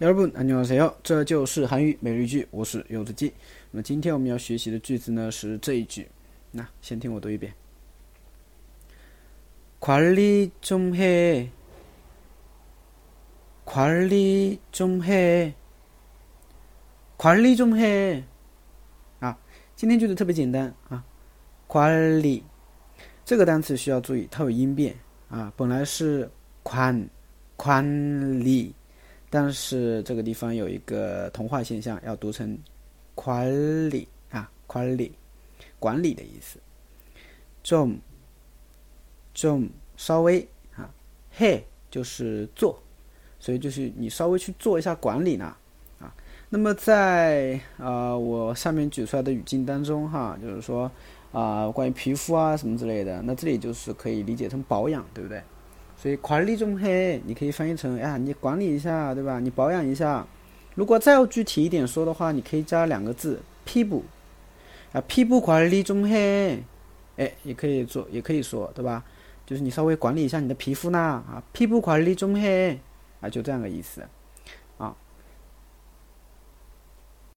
여러분 안녕하세요. 这就是韩语每日一句，我是柚子鸡。那么今天我们要学习的句子呢是这一句。那先听我读一遍。관리좀 해， 관리좀 해， 관리좀 해。 啊，今天句子特别简单啊。관리这个单词需要注意，它有音变啊。本来是宽宽리 但是这个地方有一个同化现象，要读成 quali 啊，quali 管理的意思。jom jom 稍微啊，he 就是做，所以就是你稍微去做一下管理呢啊。那么在呃我上面举出来的语境当中哈，就是说啊、关于皮肤啊什么之类的，那这里就是可以理解成保养，对不对？所以管理中黑，你可以翻译成呀，你管理一下，对吧？你保养一下。如果再要具体一点说的话，你可以加两个字，皮肤啊，皮肤管理中黑，哎，也可以做，也可以说，对吧？就是你稍微管理一下你的皮肤呢，啊，皮肤管理中黑，啊，就这样个意思啊。